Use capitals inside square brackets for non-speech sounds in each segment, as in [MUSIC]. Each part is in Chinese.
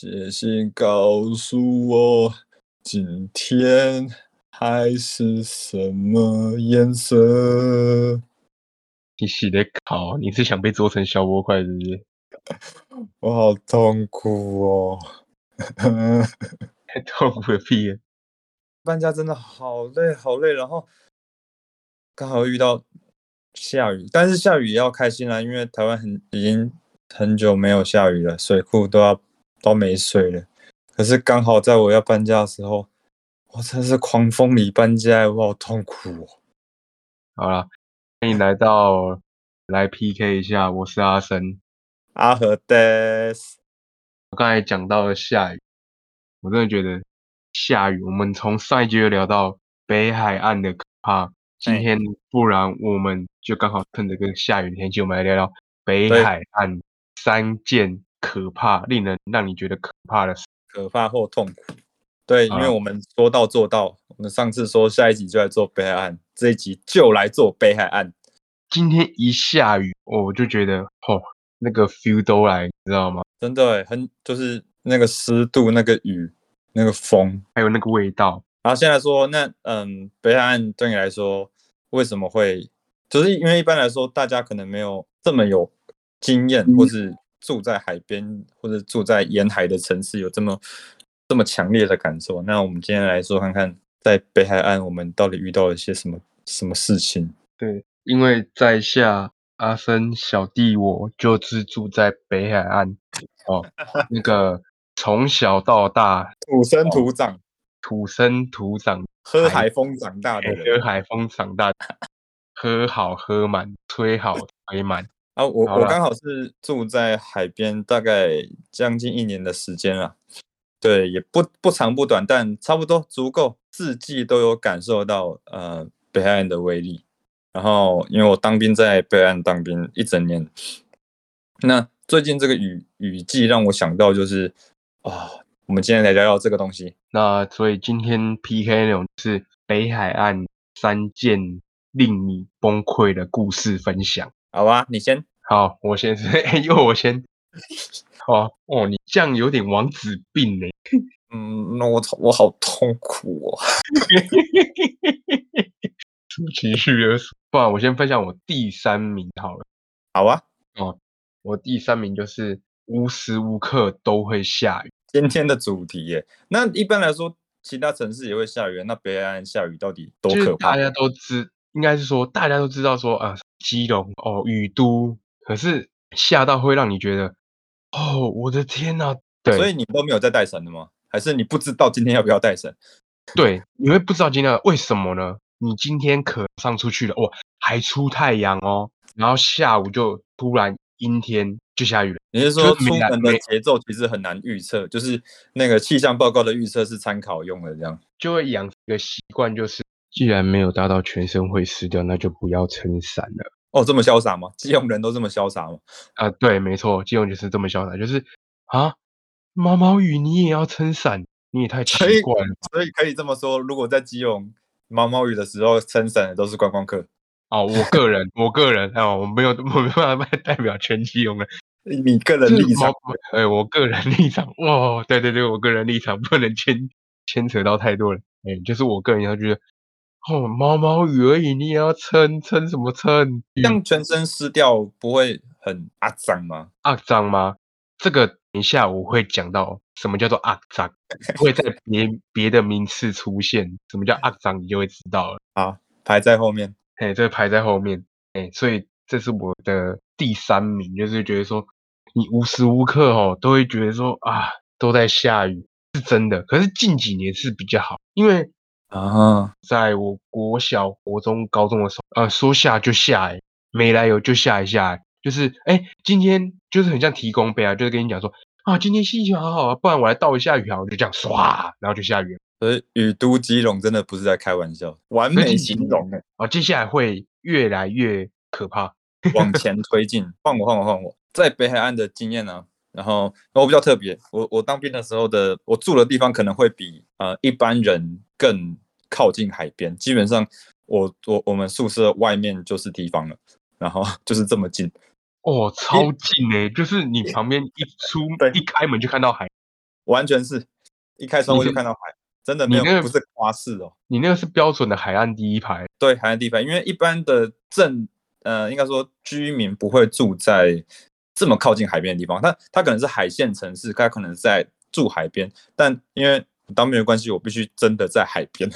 写信告诉我，今天海是什么颜色？你洗的考，你是想被做成小波块是不是？[LAUGHS] 我好痛苦哦！[LAUGHS] 痛苦个屁！[LAUGHS] 搬家真的好累，好累。然后刚好遇到下雨，但是下雨也要开心啦，因为台湾很已经很久没有下雨了，水库都要都没水了。可是刚好在我要搬家的时候，我真是狂风里搬家，我好痛苦哦。好了，欢迎来到来 PK 一下，我是阿森。阿和德斯，我刚才讲到了下雨，我真的觉得下雨。我们从上一集就聊到北海岸的可怕，今天不然我们就刚好趁着个下雨天气，我们来聊聊北海岸三件可怕、令人让你觉得可怕的事，可怕或痛苦。对，因为我们说到做到，我们上次说下一集就来做北海岸，这一集就来做北海岸。今天一下雨，我就觉得哦。那个 feel 都来，你知道吗？真的很，就是那个湿度、那个雨、那个风，还有那个味道。然后现在说，那嗯，北海岸对你来说为什么会？就是因为一般来说，大家可能没有这么有经验，或是住在海边或者住在沿海的城市有这么这么强烈的感受。那我们今天来说看看，在北海岸我们到底遇到了些什么什么事情？对，因为在下。阿森小弟，我就是住在北海岸哦。[LAUGHS] 那个从小到大土生土长、土生土长、喝海风长大的喝海风长大的，[LAUGHS] 喝好喝满，吹好吹满啊！我我刚好是住在海边，大概将近一年的时间了。对，也不不长不短，但差不多足够四季都有感受到呃北海岸的威力。然后，因为我当兵在北岸当兵一整年，那最近这个雨雨季让我想到就是啊，我们今天来聊聊这个东西。那所以今天 PK 内容是北海岸三件令你崩溃的故事分享。好吧，你先。好，我先是，[LAUGHS] 因为我先。好哦，你这样有点王子病呢。嗯，那我我好痛苦哦。出情绪勒索。不然我先分享我第三名好了。好啊，哦，我第三名就是无时无刻都会下雨。今天的主题耶，那一般来说，其他城市也会下雨，那北岸下雨到底多可怕？大家都知，应该是说大家都知道说啊，基隆哦，雨都，可是下到会让你觉得，哦，我的天呐！对，所以你都没有在带伞的吗？还是你不知道今天要不要带伞？对，你会不知道今天为什么呢？你今天可上出去了哇，还出太阳哦，然后下午就突然阴天就下雨了。你是说出门的节奏其实很难预测，就是那个气象报告的预测是参考用的，这样就会养一个习惯，就是既然没有达到全身会湿掉，那就不要撑伞了。哦，这么潇洒吗？基隆人都这么潇洒吗？啊，对，没错，基隆就是这么潇洒，就是啊，毛毛雨你也要撑伞，你也太奇怪了。所以可以这么说，如果在基隆。毛毛雨的时候撑伞的都是观光客哦，我个人，我个人哦，我没有，我没办法代表全基隆人。[LAUGHS] 你个人立场，哎，我个人立场，哇，对对对，我个人立场不能牵牵扯到太多人，哎，就是我个人要觉得，哦，毛毛雨而已，你也要撑撑什么撑？像全身湿掉不会很阿脏吗？阿脏吗？这个。等一下，我会讲到什么叫做肮脏，会在别别的名次出现。什么叫肮脏，你就会知道了。好，排在后面。哎，这个排在后面。哎，所以这是我的第三名，就是觉得说，你无时无刻哦都会觉得说啊，都在下雨，是真的。可是近几年是比较好，因为啊，在我国小、国中、高中的时候，呃，说下就下，哎，没来由就下一下。就是哎，今天就是很像提供杯啊，就是跟你讲说啊，今天心情好好啊，不然我来倒一下雨啊，我就这样唰，然后就下雨。所以雨都基隆真的不是在开玩笑，完美形容哎。啊，接下来会越来越可怕，往 [LAUGHS] 前推进。换我，换我，换我，在北海岸的经验呢？然后我比较特别，我我当兵的时候的，我住的地方可能会比呃一般人更靠近海边，基本上我我我们宿舍外面就是地方了，然后 [LAUGHS] 就是这么近。哦，超近诶，就是你旁边一 [LAUGHS] 出一开门就看到海。完全是一开窗户就看到海，真的没有那个不是夸饰哦。你那个是标准的海岸第一排，对，海岸第一排，因为一般的镇，呃，应该说居民不会住在这么靠近海边的地方，他他可能是海线城市，他可能在住海边，但因为当兵的关系，我必须真的在海边，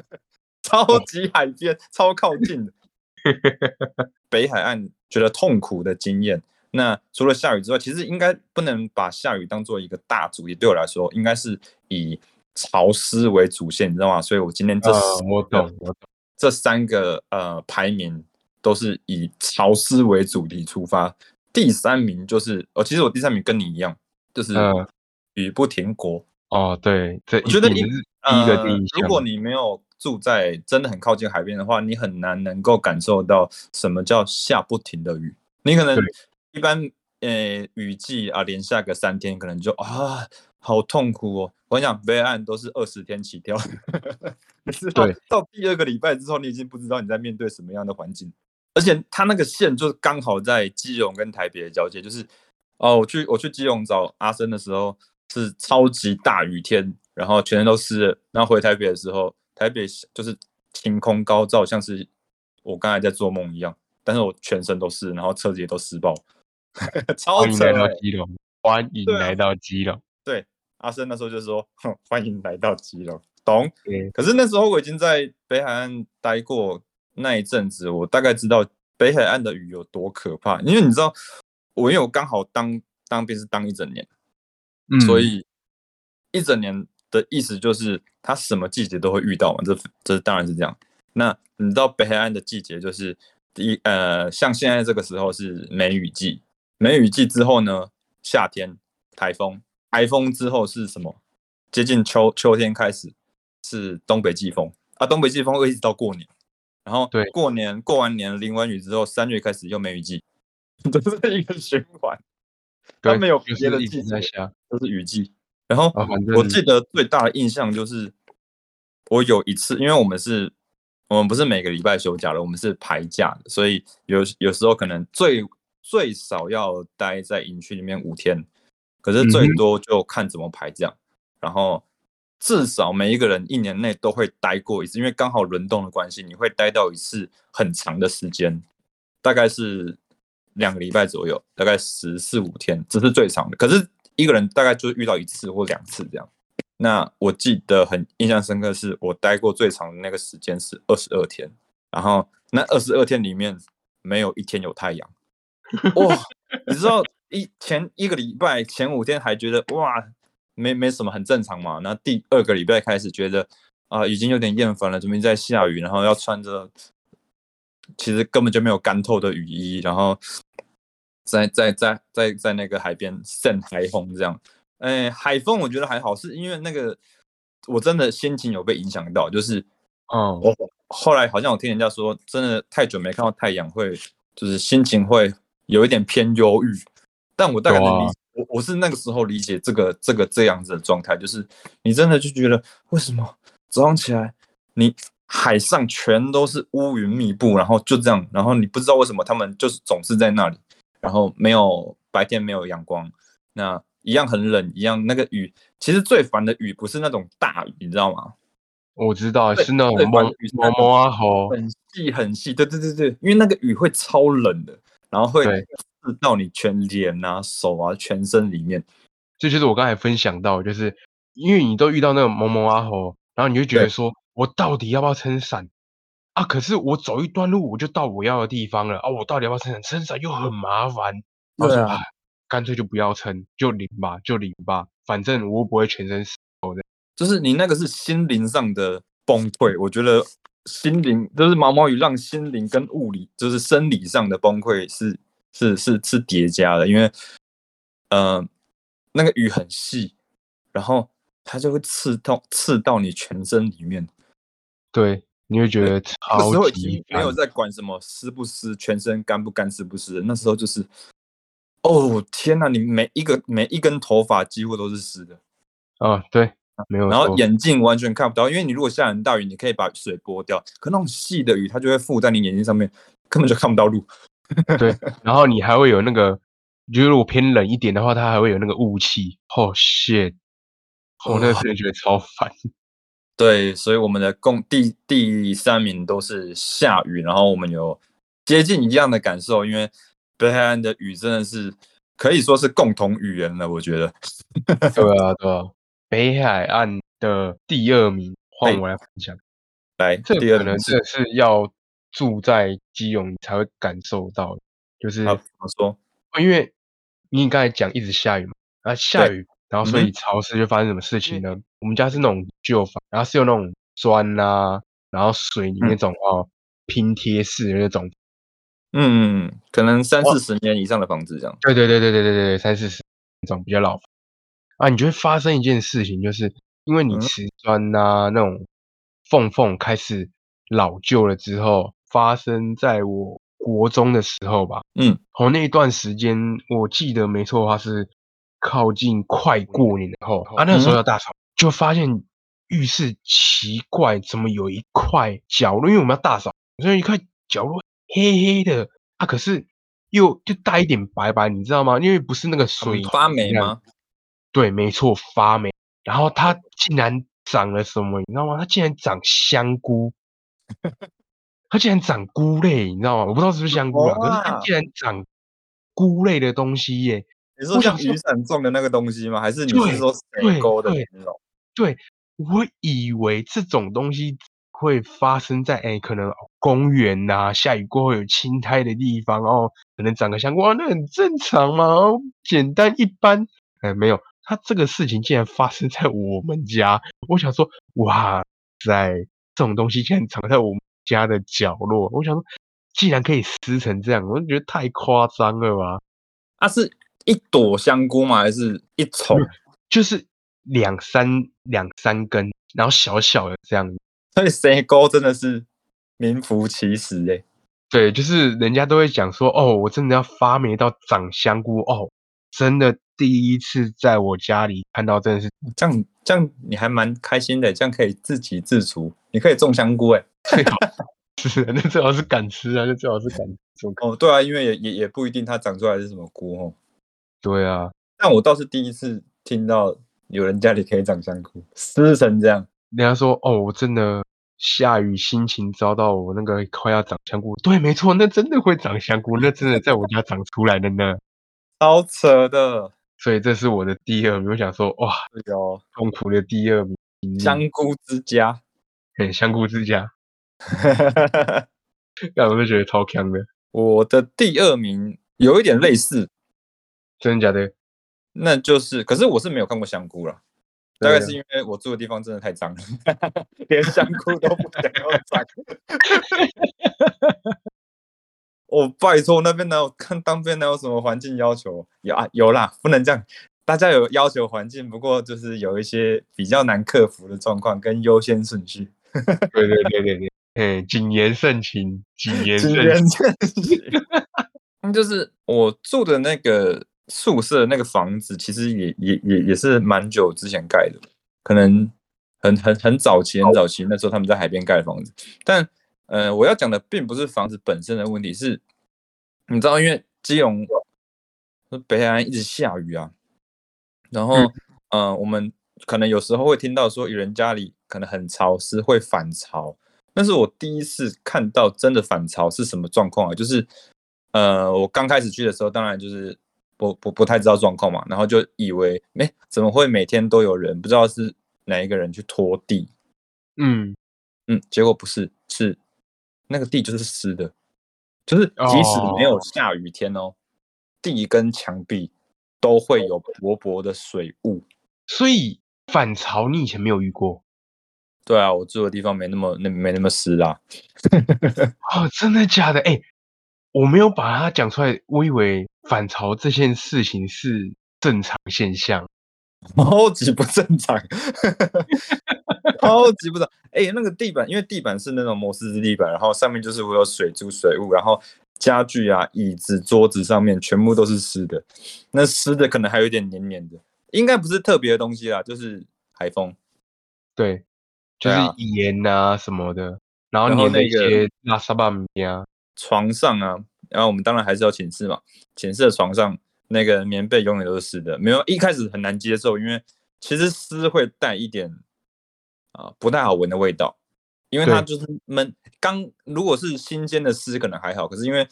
[LAUGHS] 超级海边，超靠近的。[LAUGHS] 北海岸觉得痛苦的经验，那除了下雨之外，其实应该不能把下雨当做一个大主题，对我来说，应该是以潮湿为主线，你知道吗？所以我今天这啊十，我懂，我懂，这三个呃排名都是以潮湿为主题出发。第三名就是，哦，其实我第三名跟你一样，就是嗯雨不停国。哦，对，这我觉得一一定是第一个呃第一项。如果你没有住在真的很靠近海边的话，你很难能够感受到什么叫下不停的雨。你可能一般呃雨季啊，连下个三天，可能就啊好痛苦哦。我跟你讲，北岸都是二十天起跳，[LAUGHS] 可是到对到第二个礼拜之后，你已经不知道你在面对什么样的环境，而且它那个线就是刚好在基隆跟台北的交界，就是哦，我去我去基隆找阿生的时候是超级大雨天，然后全身都湿了，然后回台北的时候，台北就是晴空高照，像是我刚才在做梦一样，但是我全身都湿，然后车子也都湿爆，[LAUGHS] 超欢迎来到基隆，欢迎来到基隆。对，阿生那时候就说：“哼，欢迎来到基隆。”懂？对，可是那时候我已经在北海岸待过那一阵子，我大概知道北海岸的雨有多可怕。因为你知道，我因为我刚好当当兵是当一整年，嗯，所以一整年的意思就是它什么季节都会遇到嘛。这这当然是这样。那你知道北海岸的季节就是第一呃，像现在这个时候是梅雨季，梅雨季之后呢，夏天台风，台风之后是什么？接近秋秋天开始是东北季风。啊，东北季风会一直到过年，然后对。过年过完年淋完雨之后，三月开始又梅雨季，[LAUGHS] 这是一个循环，它，没有别的季节。都是雨季。然后我记得最大的印象就是，我有一次，因为我们是，我们不是每个礼拜休假了，我们是排假的，所以有有时候可能最最少要待在营区里面五天，可是最多就看怎么排这样。然后至少每一个人一年内都会待过一次，因为刚好轮动的关系，你会待到一次很长的时间，大概是两个礼拜左右，大概十四五天，这是最长的。可是一个人大概就遇到一次或两次这样。那我记得很印象深刻，是我待过最长的那个时间是二十二天，然后那二十二天里面没有一天有太阳。哇，你知道一前一个礼拜前五天还觉得哇没没什么很正常嘛，那第二个礼拜开始觉得啊、已经有点厌烦了，准备在下雨，然后要穿着其实根本就没有干透的雨衣，然后在在在在在那个海边扇海风这样。哎，海风我觉得还好，是因为那个我真的心情有被影响到，就是哦，我后来好像我听人家说，真的太久没看到太阳会，就是心情会有一点偏忧郁。但我大概能理我我是那个时候理解这个这个这样子的状态，就是你真的就觉得为什么早上起来你海上全都是乌云密布，然后就这样，然后你不知道为什么他们就是总是在那里，然后没有白天没有阳光，那一样很冷，一样那个雨，其实最烦的雨不是那种大雨，你知道吗？我知道是那种最烦蒙的雨是那种蒙蒙啊吼，很细很细，对对对对，因为那个雨会超冷的，然后会对刺到你全脸啊、手啊、全身里面。这就是我刚才分享到，就是因为你都遇到那种蒙蒙啊吼，然后你就觉得对说，我到底要不要撑伞啊？可是我走一段路我就到我要的地方了啊，我到底要不要撑伞？撑伞又很麻烦，对啊啊，干脆就不要撑，就淋吧，就淋吧，反正我又不会全身湿的。就是你那个是心灵上的崩溃，我觉得心灵就是毛毛雨让心灵跟物理就是生理上的崩溃是是是是叠加的，因为呃那个雨很细，然后它就会刺到刺到你全身里面。对，你会觉得那时候已经没有。在管什么湿不湿，全身干不干、湿不湿的。那时候就是，哦天呐，你每一个每一根头发几乎都是湿的，啊，对，没有然后。眼镜完全看不到，因为你如果下很大雨，你可以把水拨掉，可那种细的雨它就会附在你眼睛上面，根本就看不到路。对，[LAUGHS] 然后你还会有那个，就是如果偏冷一点的话，它还会有那个雾气。哦、shit！我那时候觉得超烦。对，所以我们的共第第三名都是下雨，然后我们有接近一样的感受，因为北海岸的雨真的是可以说是共同语言了，我觉得。[LAUGHS] 对啊，对啊，北海岸的第二名换我来分享，来，这第二可能名这是要住在基隆才会感受到，就是好怎么说？因为你刚才讲一直下雨嘛，啊下雨，然后所嗯以潮湿就发生什么事情呢？我们家是那种旧房，然后是有那种砖啊，然后水泥那嗯种哦拼贴式的那种，嗯，可能三四十年以上的房子这样。对对对对对对对，三四十那种比较老。房啊，你就会发生一件事情，就是因为你嗯。瓷砖啊那种缝缝开始老旧了之后，发生在我国中的时候吧，嗯，哦那一段时间我记得没错的话是靠近快过年的后。啊，那个时候嗯。要大扫，就发现浴室奇怪，怎么有一块角落，因为我们要大扫，所以一块角落黑黑的啊，可是又就带一点白白，你知道吗？因为不是那个水发霉吗？对，没错，发霉。然后它竟然长了什么，你知道吗？它竟然长香菇，它竟然长菇类，你知道吗？我不知道是不是香菇啊，可是它竟然长菇类的东西耶。你说像雨伞种的那个东西吗？还是你对是说对水沟的那种？对，我以为这种东西会发生在哎，可能公园呐、下雨过后有青苔的地方，哦，可能长个香菇，哇，那很正常嘛，哦简单一般。哎，没有，它这个事情竟然发生在我们家。我想说，哇塞，这种东西竟然藏在我们家的角落。我想说，既然可以撕成这样，我就觉得太夸张了吧。啊，是一朵香菇吗？还是一丛？就是两三两三根，然后小小的这样所以水沟真的是名副其实哎、对，就是人家都会讲说，哦，我真的要发霉到长香菇哦，真的第一次在我家里看到，真的是这样这样你还蛮开心的，这样可以自给自足，你可以种香菇哎、[LAUGHS] 最好是那最好是敢吃啊，那最好是敢哦，对啊，因为也也也不一定它长出来是什么菇哦。对啊，但我倒是第一次听到有人家里可以长香菇，湿成这样。人家说，哦，我真的下雨心情糟到我那个快要长香菇。对，没错，那真的会长香菇，那真的在我家长出来的呢。超扯的，所以这是我的第二名。我想说，哇，对哦，痛苦的第二名，香菇之家。很香菇之家，但我就觉得超强的，我的第二名有一点类似，真的假的？那就是，可是我是没有看过香菇了，大概是因为我住的地方真的太脏了，[LAUGHS] 连香菇都不想要长。[LAUGHS] 我、拜托，那边哪有看当边哪有什么环境要求？有啊，有啦，不能这样。大家有要求环境，不过就是有一些比较难克服的状况跟优先顺序。对对对对对，哎，谨言慎行，谨言慎行。慎行。那就是我住的那个宿舍那个房子，其实也也也也是蛮久之前盖的，可能很很很早期很早期那时候他们在海边盖的房子。但呃，我要讲的并不是房子本身的问题，是你知道，因为基隆北海岸一直下雨啊，然后嗯呃，我们可能有时候会听到说有人家里可能很潮湿会反潮，那是我第一次看到真的反潮是什么状况啊？就是呃，我刚开始去的时候，当然就是不不不太知道状况嘛，然后就以为哎、怎么会每天都有人，不知道是哪一个人去拖地，嗯，嗯，结果不是，是那个地就是湿的，就是即使没有哦下雨天哦，地跟墙壁都会有薄薄的水雾。所以反潮你以前没有遇过对啊，我住的地方没那么那没那么湿啦。哦？真的假的？哎，我没有把它讲出来，我以为反潮这件事情是正常现象。[LAUGHS] 超级不正常，[LAUGHS] 超级不正常。哎、那个地板，因为地板是那种摩斯地板，然后上面就是会有水珠、水雾，然后家具啊、椅子、桌子上面全部都是湿的。那湿的可能还有一点黏黏的，应该不是特别的东西啦，就是海风。对，就是盐啊什么的，然后然后粘的一那个些拉萨巴米啊，床上啊，然后我们当然还是要寝室嘛，寝室的床上那个棉被永远都是湿的，没有一开始很难接受，因为其实湿会带一点啊、不太好闻的味道，因为它就是闷。刚如果是新鲜的湿可能还好，可是因为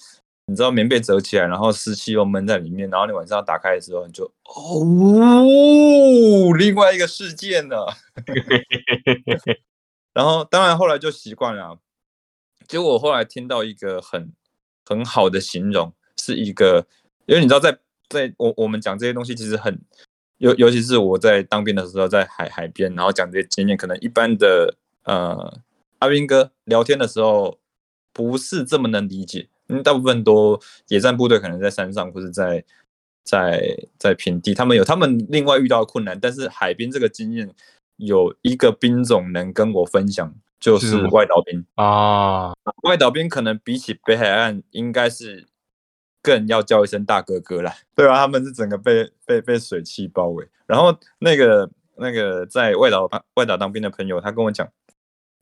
你知道棉被折起来，然后湿气又闷在里面，然后你晚上要打开的时候，你就哦，另外一个世界呢。[LAUGHS] 然后当然后来就习惯了啊。结果我后来听到一个很很好的形容，是一个，因为你知道在在我我们讲这些东西，其实很尤尤其是我在当兵的时候，在海海边，然后讲这些经验，可能一般的呃阿兵哥聊天的时候不是这么能理解，因为大部分都野战部队可能在山上或是在在在平地，他们有他们另外遇到困难，但是海边这个经验有一个兵种能跟我分享，就是外岛兵。啊，外岛兵可能比起北海岸，应该是更要叫一声大哥哥啦。对啊，他们是整个被被被水汽包围。然后那个那个在外岛外岛当兵的朋友，他跟我讲，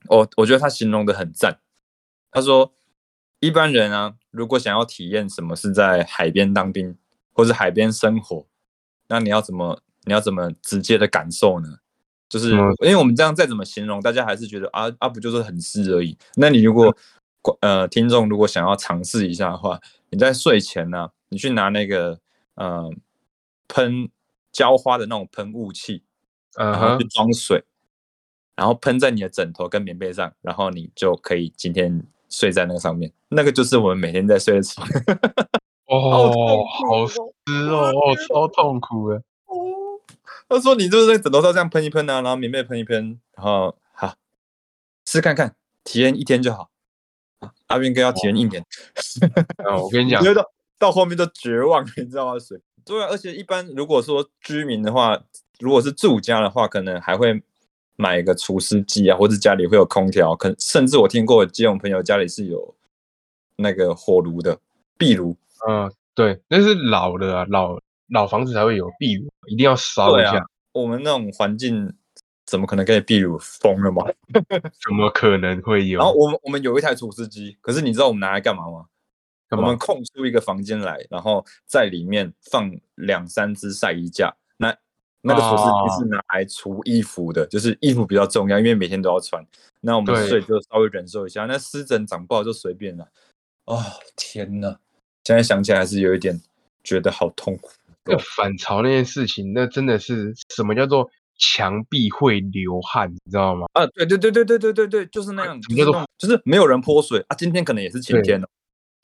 我我觉得他形容的很赞。他说，一般人啊，如果想要体验什么是在海边当兵，或是海边生活，那你要怎么你要怎么直接的感受呢？就是嗯因为我们这样再怎么形容，大家还是觉得啊啊不就是很湿而已。那你如果呃听众如果想要尝试一下的话，你在睡前呢、你去拿那个呃喷浇花的那种喷雾器，然后去，装水，然后喷在你的枕头跟棉被上，然后你就可以今天睡在那个上面。那个就是我们每天在睡的床。[LAUGHS] 哦，好湿哦，哦，超痛苦的。哦，他说你就是在枕头上这样喷一喷啊，然后棉被喷一喷，然后好试看看，体验一天就好。啊阿斌哥要体验一年，啊，我跟你讲觉，得到后面都绝望，你知道吗？水对啊，而且一般如果说居民的话，如果是住家的话，可能还会买个除湿机啊，或者家里会有空调，可甚至我听过基隆朋友家里是有那个火炉的壁炉，嗯，对，那是老的啊，老老房子才会有壁炉，一定要烧一下，我们那种环境怎么可能可以壁炉？疯了吗？[LAUGHS] 怎么可能会有？然后我们我们有一台除湿机，可是你知道我们拿来干嘛吗？嘛我们？空出一个房间来，然后在里面放两三只晒衣架。那那个除湿机是拿来除衣服的，就是衣服比较重要，因为每天都要穿。那我们睡就稍微忍受一下。那湿疹长不好就随便了。哦天呐，现在想起来还是有一点觉得好痛苦。那反潮那件事情，那真的是什么叫做墙壁会流汗，你知道吗？啊，对对对对对对对对，就是那样，就是就是没有人泼水啊。今天可能也是晴天哦，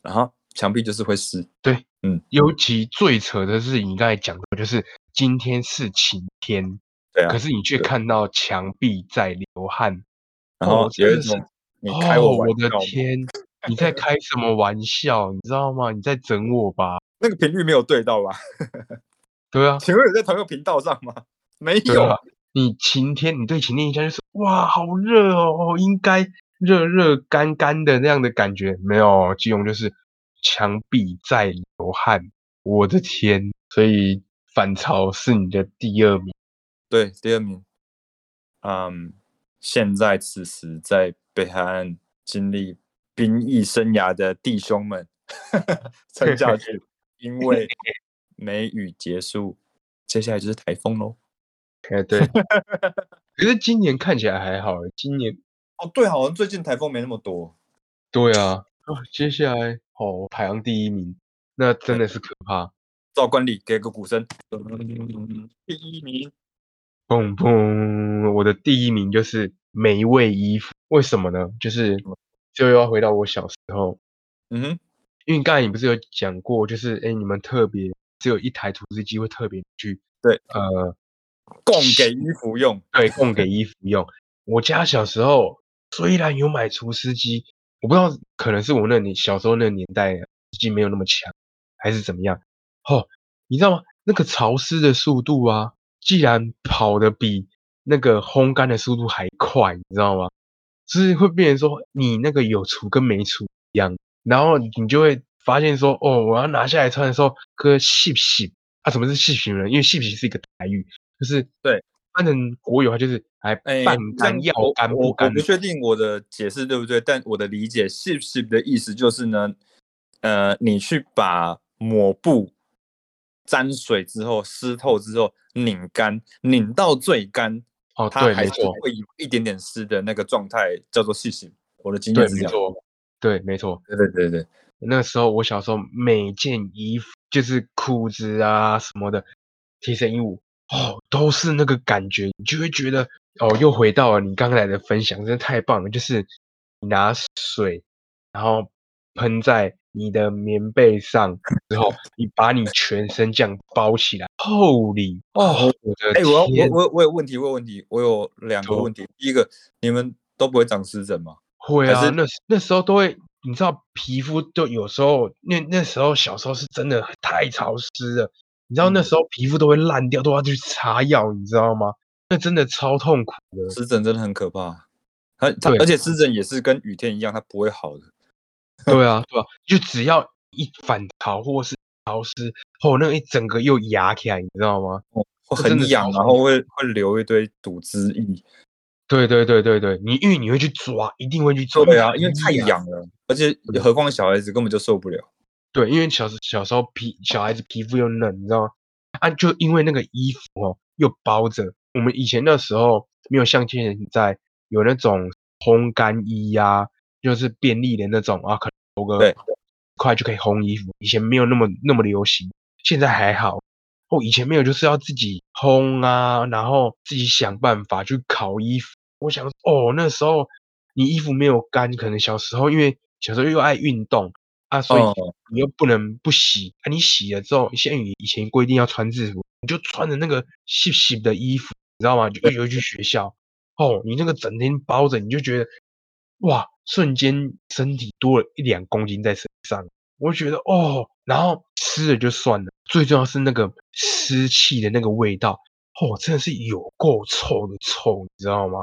然后墙壁就是会湿。对，嗯尤其最扯的是你刚才讲的，就是今天是晴天，对啊可，是你却看到墙壁在流汗，然后有一种你开哦，我玩我的天，你在开什么玩笑？你知道吗？你在整我吧？那个频率没有对到吧？[LAUGHS] 对啊，请问有在同一个频道上吗？[LAUGHS] 没有啊，你晴天，你对晴天印象就是哇，好热哦，应该热热干干的那样的感觉，没有，基隆就是墙壁在流汗，我的天！所以反潮是你的第二名，对，第二名。嗯，现在此时在北海岸经历兵役生涯的弟兄们，撑下去，因为梅雨结束，接下来就是台风喽。哎，对。[LAUGHS] 可是今年看起来还好，今年哦，对，好像最近台风没那么多。对啊，啊接下来哦排行第一名，那真的是可怕。照惯例，给个鼓声。第一名，砰砰！我的第一名就是每位衣服，为什么呢？就是就又要回到我小时候，嗯哼，因为刚才你不是有讲过，就是哎，你们特别只有一台除湿机会特别去对呃供给衣服用。对供给衣服用。我家小时候虽然有买除湿机，我不知道可能是我那年小时候那个年代湿机没有那么强，还是怎么样。哦，你知道吗？那个潮湿的速度啊，既然跑得比那个烘干的速度还快，你知道吗？就是会变成说你那个有除跟没除一样，然后你就会发现说，哦，我要拿下来穿的时候，哥细细啊，什么是细皮呢？因为细皮是一个台语，就是对翻成国语的话就是还哎，半干、要我干不干我我不。确定我的解释对不对，但我的理解 ship ship 的意思就是呢，呃，你去把抹布沾水之后湿透之后拧干，拧到最干，哦，它还是会有一点点湿的那个状态，叫做细洗。我的经对，验是这样。对，没错。对对对对，那个时候我小时候每件衣服，就是裤子啊什么的，贴身衣物，哦，都是那个感觉，你就会觉得，哦，又回到了你刚才的分享，真的太棒了。就是你拿水，然后喷在你的棉被上 [LAUGHS] 之后，你把你全身这样包起来，Holy，哦，我的哎、我要，我我我有问题，我有问题，我有两个问题。第一个，你们都不会长湿疹吗？会啊，那那时候都会，你知道皮肤就有时候那那时候小时候是真的太潮湿了，你知道那嗯时候皮肤都会烂掉，都要去擦药，你知道吗？那真的超痛苦的。湿疹真的很可怕。它它对而且湿疹也是跟雨天一样，它不会好的。对 [LAUGHS] 啊，对啊，就只要一反潮或是潮湿，哦，那一整个又压起来，你知道吗？很痒，然后会会流一堆组织液。对对对对对，你因为你会去抓，一定会去抓。对啊，因为太痒。了，而且何况小孩子根本就受不了。对，因为小时小时候皮小孩子皮肤又嫩，你知道吗？啊，就因为那个衣服哦又包着，我们以前那时候没有像现在有那种烘干衣呀、就是便利的那种啊，可能投个对快就可以烘衣服。以前没有那么那么流行，现在还好。哦，以前没有就是要自己烘啊，然后自己想办法去烤衣服。我想哦，那时候你衣服没有干，可能小时候因为小时候又爱运动啊，所以哦你又不能不洗啊。你洗了之后，像你以前规定要穿制服，你就穿着那个洗洗的衣服，你知道吗？就又去学校。哦，你那个整天包着，你就觉得哇，瞬间身体多了一两公斤在身上。我就觉得哦，然后吃了就算了，最重要是那个湿气的那个味道，哦，真的是有够臭的臭，你知道吗？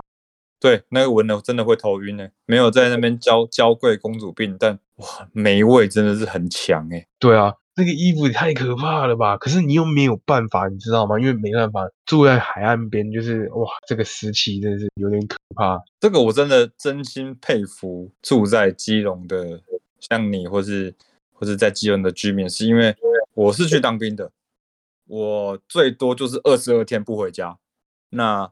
对，那个闻了真的会头晕呢。没有在那边娇娇贵公主病，但哇，霉味真的是很强哎。对啊，那个衣服也太可怕了吧！可是你又没有办法，你知道吗？因为没办法住在海岸边，就是哇，这个湿气真的是有点可怕。这个我真的真心佩服住在基隆的，像你或是或是在基隆的居民，是因为我是去当兵的，我最多就是二十二天不回家，那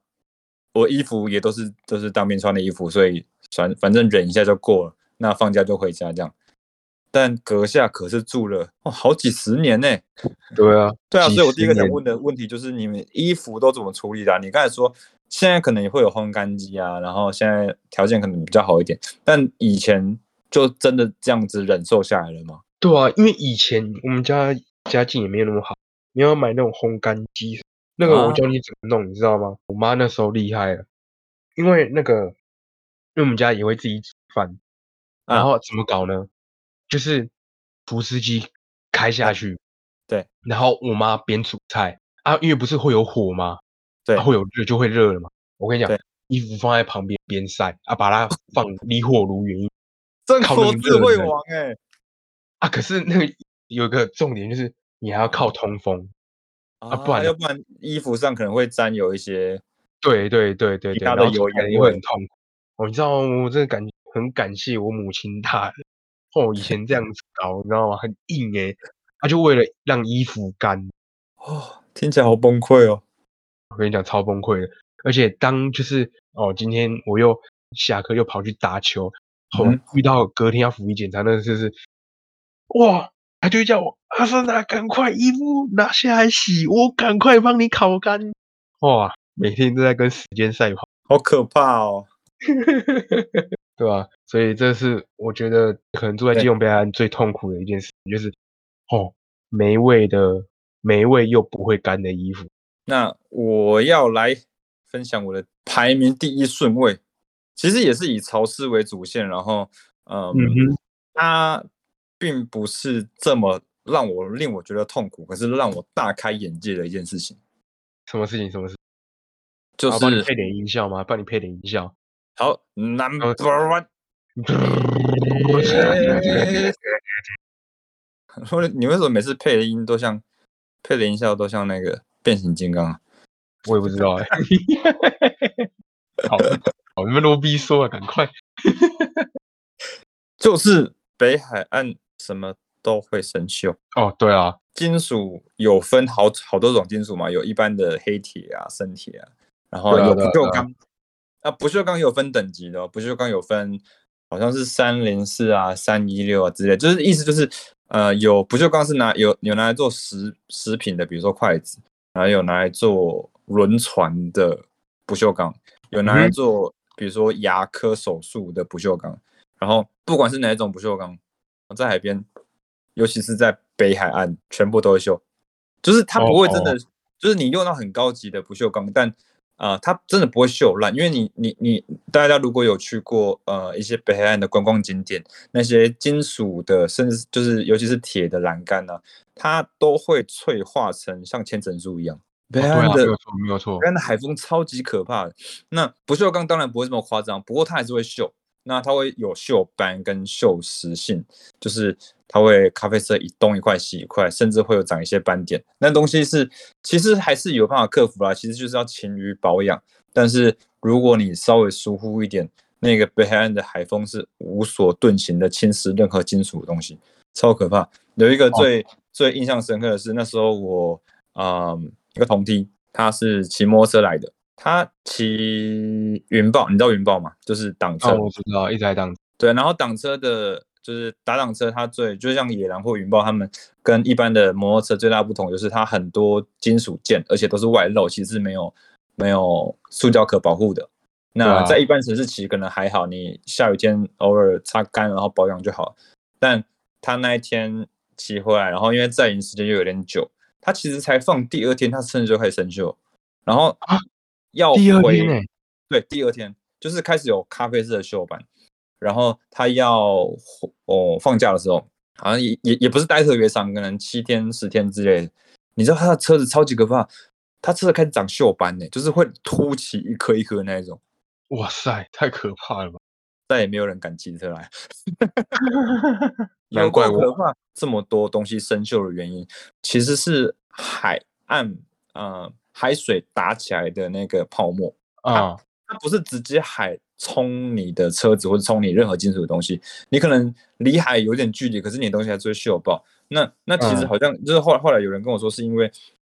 我衣服也都是都是当兵穿的衣服，所以反反正忍一下就过了，那放假就回家这样。但阁下可是住了哦好几十年呢、[LAUGHS] 对啊，对啊，所以我第一个想问的问题就是你们衣服都怎么处理的啊、你刚才说现在可能也会有烘干机啊，然后现在条件可能比较好一点，但以前就真的这样子忍受下来了吗？对啊，因为以前我们家家境也没有那么好，你要买那种烘干机，那个我啊教你怎么弄，你知道吗？我妈那时候厉害了，因为那个，因为我们家也会自己煮饭，然啊后怎么搞呢？就是厨师机开下去，对，然后我妈边煮菜啊，因为不是会有火吗？对啊会有热就会热了嘛。我跟你讲，衣服放在旁边边晒啊，把它放离火炉远一点生 [LAUGHS] 靠那个活智慧王哎、啊。可是那个有一个重点就是你还要靠通风。啊不然要不然衣服上可能会沾有一些对对对对对，然后油烟煮起来也会很痛苦。哦，你知道我真的感很感谢我母亲大人。哦，以前这样子搞，你知道吗？很硬诶、他就为了让衣服干，哦，听起来好崩溃哦。我跟你讲超崩溃的。而且当就是哦，今天我又下课又跑去打球，好、嗯遇到隔天要服役检查，那就是哇，他就会叫我阿芬娜，赶快衣服拿下来洗，我赶快帮你烤干。哇，每天都在跟时间赛跑。好可怕哦！对吧、所以这是我觉得可能住在对基隆北海岸最痛苦的一件事，就是哦，没味的、没味又不会干的衣服。那我要来分享我的排名第一顺位，其实也是以潮湿为主线，然后嗯，哼，它并不是这么让我令我觉得痛苦，可是让我大开眼界的一件事情，什么事情？什么事？就是帮你是配点音效吗？帮你配点音效。好 number one。[LAUGHS] 说你为什么每次配的音都像配的音效都像那个变形金刚啊？我也不知道哎、好，好，你们罗逼说啊，赶快。[LAUGHS] 就是北海岸什么都会生锈。哦，对啊，金属有分好好多种金属嘛，有一般的黑铁啊、生铁啊，然后有不锈钢。啊，不锈钢也有分等级的、哦，不锈钢有分好像是三零四啊、三一六啊之类，就是意思就是呃，有不锈钢是拿有有拿来做食食品的，比如说筷子，然后有拿来做轮船的不锈钢，有拿来做比如说牙科手术的不锈钢，然后不管是哪一种不锈钢，在海边，尤其是在北海岸，全部都会锈，就是它不会真的，哦就是你用到很高级的不锈钢，但啊、呃它真的不会锈烂，因为你你你大家如果有去过呃一些北海岸的观光景点，那些金属的，甚至就是尤其是铁的栏杆呢、它都会脆化成像千层酥一样。北岸的、没有错，没有错北。岸的海风超级可怕的。那不锈钢当然不会这么夸张，不过它还是会锈。那它会有锈斑跟锈蚀性，就是它会咖啡色一东一块西一块，甚至会有长一些斑点。那东西是其实还是有办法克服啦，其实就是要勤于保养。但是如果你稍微疏忽一点，那个北海岸的海风是无所遁形的侵蚀任何金属的东西，超可怕。有一个最、最印象深刻的是，那时候我嗯一个同梯，他是骑摩托车来的，他骑云豹，你知道云豹吗？就是挡车，哦，我知道，一直在当。对，然后挡车的，就是打挡车，它最就像野狼或云豹，他们跟一般的摩托车最大不同就是它很多金属件，而且都是外露，其实是没有没有塑胶壳保护的。那在一般城市骑可能还好，你下雨天偶尔擦干然后保养就好。但他那一天骑回来，然后因为在营时间又有点久，他其实才放第二天，他甚至就开始生锈，然后啊要第二回？对，第二天就是开始有咖啡色的锈斑，然后他要哦放假的时候，好像也也也不是待特别长，可能七天十天之类的。你知道他的车子超级可怕，他车子开始长锈斑呢，就是会凸起一颗一颗的那一种，哇塞，太可怕了吧！再也没有人敢骑车来。[LAUGHS] [LAUGHS] 有难怪我够可怕，这么多东西生锈的原因，其实是海岸呃海水打起来的那个泡沫。啊，它不是直接海冲你的车子或者冲你任何金属的东西，你可能离海有点距离，可是你的东西还是会锈爆。那那其实嗯好像就是后来后来有人跟我说，是因为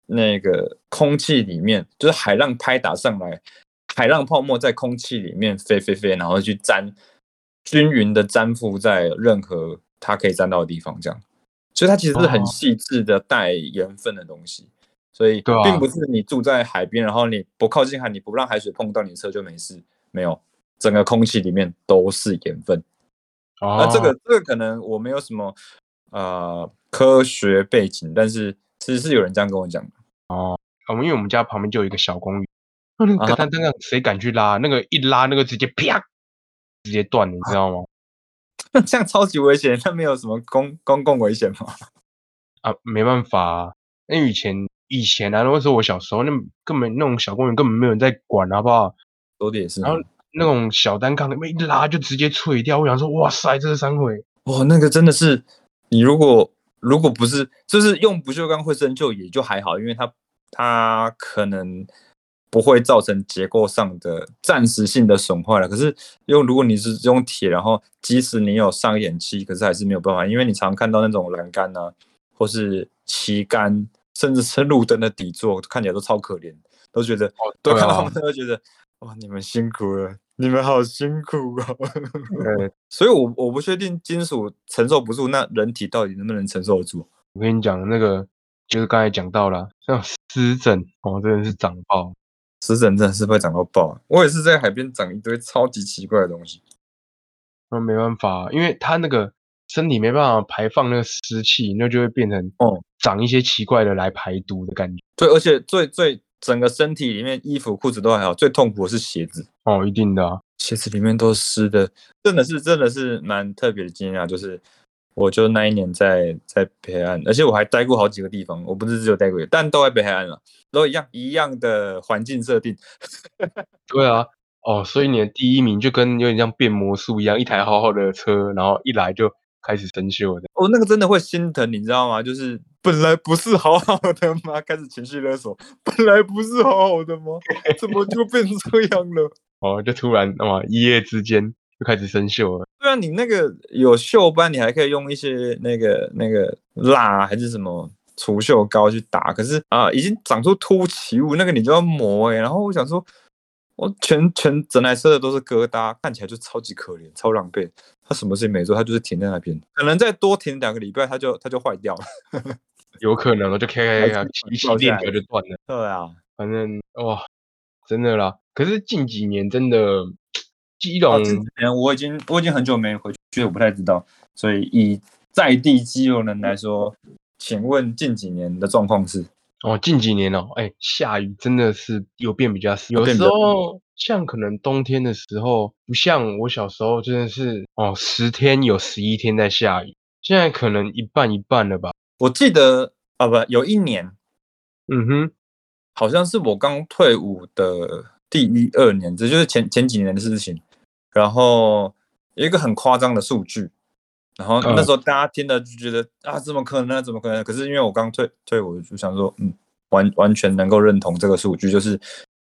那个空气里面就是海浪拍打上来，海浪泡沫在空气里面飞飞飞，然后去粘均匀的粘附在任何它可以粘到的地方，这样。所以它其实是很哦细致的带盐分的东西。所以并不是你住在海边，然后你不靠近海，你不让海水碰到你的车就没事，没有，整个空气里面都是盐分。哦，那这个这个可能我没有什么呃科学背景，但是其实是有人这样跟我讲的。哦，我们因为我们家旁边就有一个小公寓，那那那个谁敢去拉？那个一拉，那个直接啪，直接断了，你知道吗？[LAUGHS] 这样超级危险，那没有什么公公共危险吗？啊，没办法、啊，因为以前以前啊，那时候我小时候，那根本那种小公园根本没有人在管，好不好？多的也是。然后那种小单杠，那边一拉就直接脆掉。我想说，哇塞，这是三回。哇，那个真的是，你如果如果不是，就是用不锈钢会生锈也就还好，因为它它可能不会造成结构上的暂时性的损坏了。可是用如果你是用铁，然后即使你有上一点漆，可是还是没有办法，因为你常看到那种栏杆啊，或是旗杆，甚至是路灯的底座，看起来都超可怜，都觉得哦，都看到他们，都觉得哇，你们辛苦了，你们好辛苦哦。对，[LAUGHS] 所以我我不确定金属承受不住，那人体到底能不能承受得住？我跟你讲，那个就是刚才讲到了，像湿疹哦，真的是长爆。湿疹真的是会长到爆啊，我也是在海边长一堆超级奇怪的东西。那没办法，因为它那个身体没办法排放那个湿气，那就会变成哦长一些奇怪的来排毒的感觉。对，而且最最整个身体里面衣服裤子都还好，最痛苦的是鞋子，哦，一定的啊。鞋子里面都是湿的，真的是真的是蛮特别的经验啊。就是我就那一年在在北海岸，而且我还待过好几个地方，我不是只有待过但都在北海岸了，都一样一样的环境设定。[LAUGHS] 对啊，哦，所以你的第一名就跟有点像变魔术一样，一台好好的车，然后一来就开始生锈的。哦，那个真的会心疼，你知道吗？就是本来不是好好的吗？[LAUGHS] 开始情绪勒索，本来不是好好的吗？[LAUGHS] 怎么就变这样了？[LAUGHS] 哦，就突然哇，一夜之间就开始生锈了。对啊，你那个有锈斑，你还可以用一些那个那个蜡还是什么除锈膏去打。可是啊，已经长出凸起物，那个你就要磨哎。然后我想说，我全全整台车的都是疙瘩，看起来就超级可怜，超狼狈。他什么事情没做，他就是停在那边，可能再多停两个礼拜，他就他就坏掉了。[LAUGHS] 有可能了，就开开开，一起链条就断了。对啊，反正哇，真的啦。可是近几年真的，基隆，近几年我已经我已经很久没回去，我不太知道。所以以在地基隆人来说，请问近几年的状况是？哦，近几年哦，哎，下雨真的是有变比较少。有时候像可能冬天的时候，不像我小时候，真的是哦，十天有十一天在下雨。现在可能一半一半了吧。我记得啊，不，有一年，嗯哼，好像是我刚退伍的第一二年，这就是前前几年的事情。然后有一个很夸张的数据。然后那时候大家听了就觉得啊，怎么可能？怎么可能？可是因为我刚退退伍，就想说，嗯，完完全能够认同这个数据，就是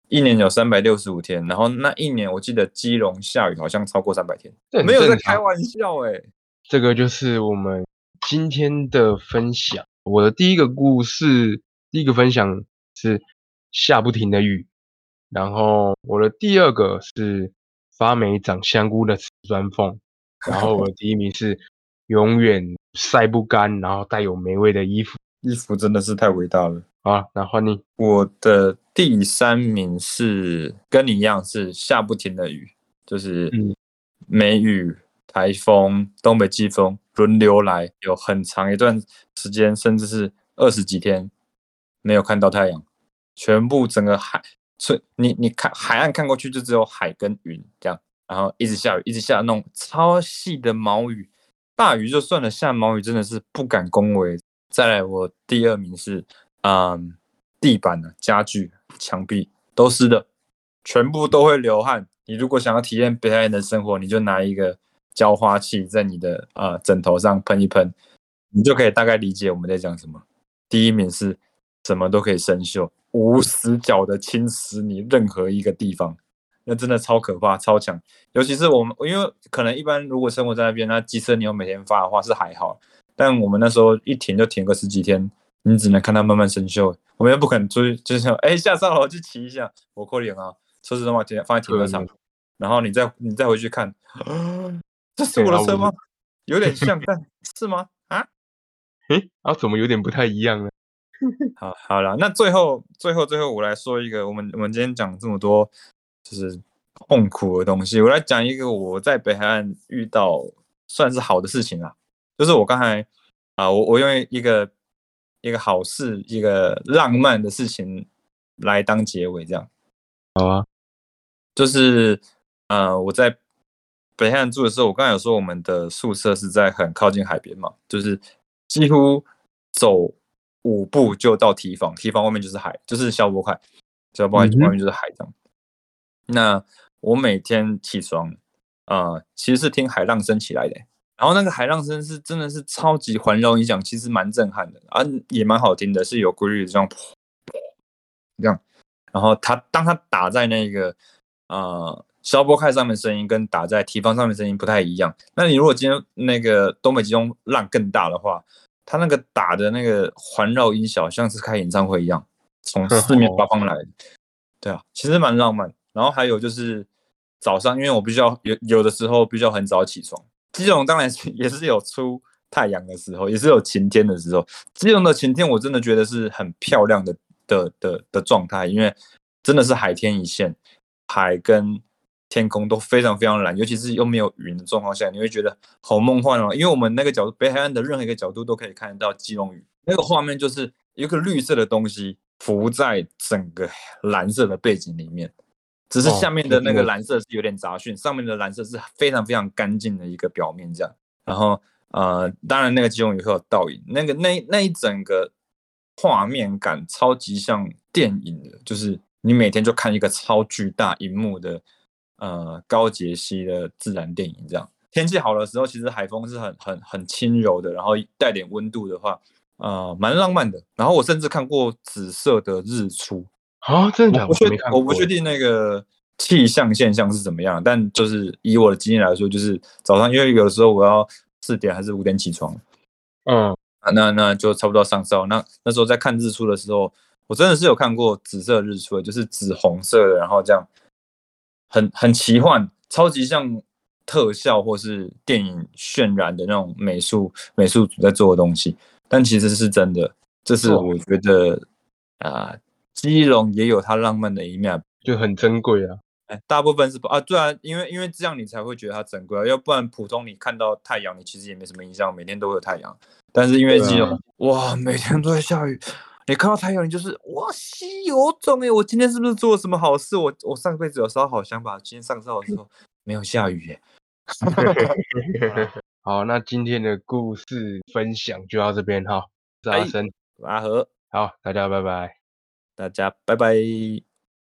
一年有三百六十五天。然后那一年我记得基隆下雨好像超过三百天，没有在开玩笑哎。这个就是我们今天的分享。我的第一个故事，第一个分享是下不停的雨。然后我的第二个是发霉长香菇的瓷砖缝。然后我的第一名是。永远晒不干，然后带有霉味的衣服，衣服真的是太伟大了啊！那换你，我的第三名是跟你一样是下不停的雨，就是梅雨、台风、东北季风轮流来，有很长一段时间，甚至是二十几天没有看到太阳，全部整个海，所你你看海岸看过去就只有海跟云这样，然后一直下雨，一直下那种超细的毛雨。大雨就算了，下毛雨真的是不敢恭维。再来，我第二名是，嗯，地板呢，家具、墙壁都湿的，全部都会流汗。你如果想要体验北海岸的生活，你就拿一个浇花器在你的呃枕头上喷一喷，你就可以大概理解我们在讲什么。第一名是什么都可以生锈，无死角的侵蚀你任何一个地方。那真的超可怕、超强，尤其是我们，因为可能一般如果生活在那边，那机车你有每天发的话是还好，但我们那时候一停就停个十几天，你只能看它慢慢生锈，我们又不可能出去，就是想，哎，下山了去骑一下，我可怜啊，车子的话停放在停车场，然后你再你再回去看，这是我的车吗？有点像，但是吗？啊？[LAUGHS] 诶，啊，怎么有点不太一样呢？[LAUGHS] 好，好了，那最后最后最后我来说一个，我们我们今天讲这么多。就是痛苦的东西。我来讲一个我在北海岸遇到算是好的事情啊，就是我刚才啊，我我用一个一个好事、一个浪漫的事情来当结尾，这样好啊。就是呃，我在北海岸住的时候，我刚才有说我们的宿舍是在很靠近海边嘛，就是几乎走五步就到提防，提防外面就是海，就是消波块，消波块外面就是海这样。那我每天起床，啊，其实是听海浪声起来的。然后那个海浪声是真的是超级环绕音响，其实蛮震撼的啊，也蛮好听的，是有规律的这样，这样。然后它当它打在那个呃消波块上面声音，跟打在提方上面声音不太一样。那你如果今天那个东北季风浪更大的话，它那个打的那个环绕音效像是开演唱会一样，从四面八方来。对啊，其实蛮浪漫。然后还有就是早上，因为我必须要有有的时候必须要很早起床。基隆当然也是有出太阳的时候，也是有晴天的时候。基隆的晴天我真的觉得是很漂亮的的的的状态，因为真的是海天一线，海跟天空都非常非常蓝，尤其是又没有云的状况下，你会觉得好梦幻哦。因为我们那个角度，北海岸的任何一个角度都可以看得到基隆屿，那个画面就是一个绿色的东西浮在整个蓝色的背景里面。只是下面的那个蓝色是有点杂讯，上面的蓝色是非常非常干净的一个表面这样。然后呃，当然那个激光也会有倒影，那个那那一整个画面感超级像电影的，就是你每天就看一个超巨大荧幕的呃高解析的自然电影这样。天气好的时候，其实海风是很很很轻柔的，然后带点温度的话，呃，蛮浪漫的。然后我甚至看过紫色的日出。啊，真的假的？我不确，我不确定那个气象现象是怎么样，但就是以我的经验来说，就是早上，因为有的时候我要四点还是五点起床，嗯，啊，那那就差不多上哨。那那时候在看日出的时候，我真的是有看过紫色日出，就是紫红色的，然后这样很很奇幻，超级像特效或是电影渲染的那种美术美术组在做的东西，但其实是真的。这是哦我觉得啊、基隆也有它浪漫的一面。就很珍贵啊。哎，大部分是不啊，对啊，因为因为这样你才会觉得它珍贵啊，要不然普通你看到太阳，你其实也没什么印象，每天都会有太阳。但是因为基隆，哇，每天都在下雨，你看到太阳，你就是哇，稀有种哎，我今天是不是做了什么好事？我我上辈子有烧好香吧？今天上烧的时候没有下雨耶。[LAUGHS] 好，那今天的故事分享就到这边哈。阿哎生，阿和，好，大家拜拜。大家拜拜。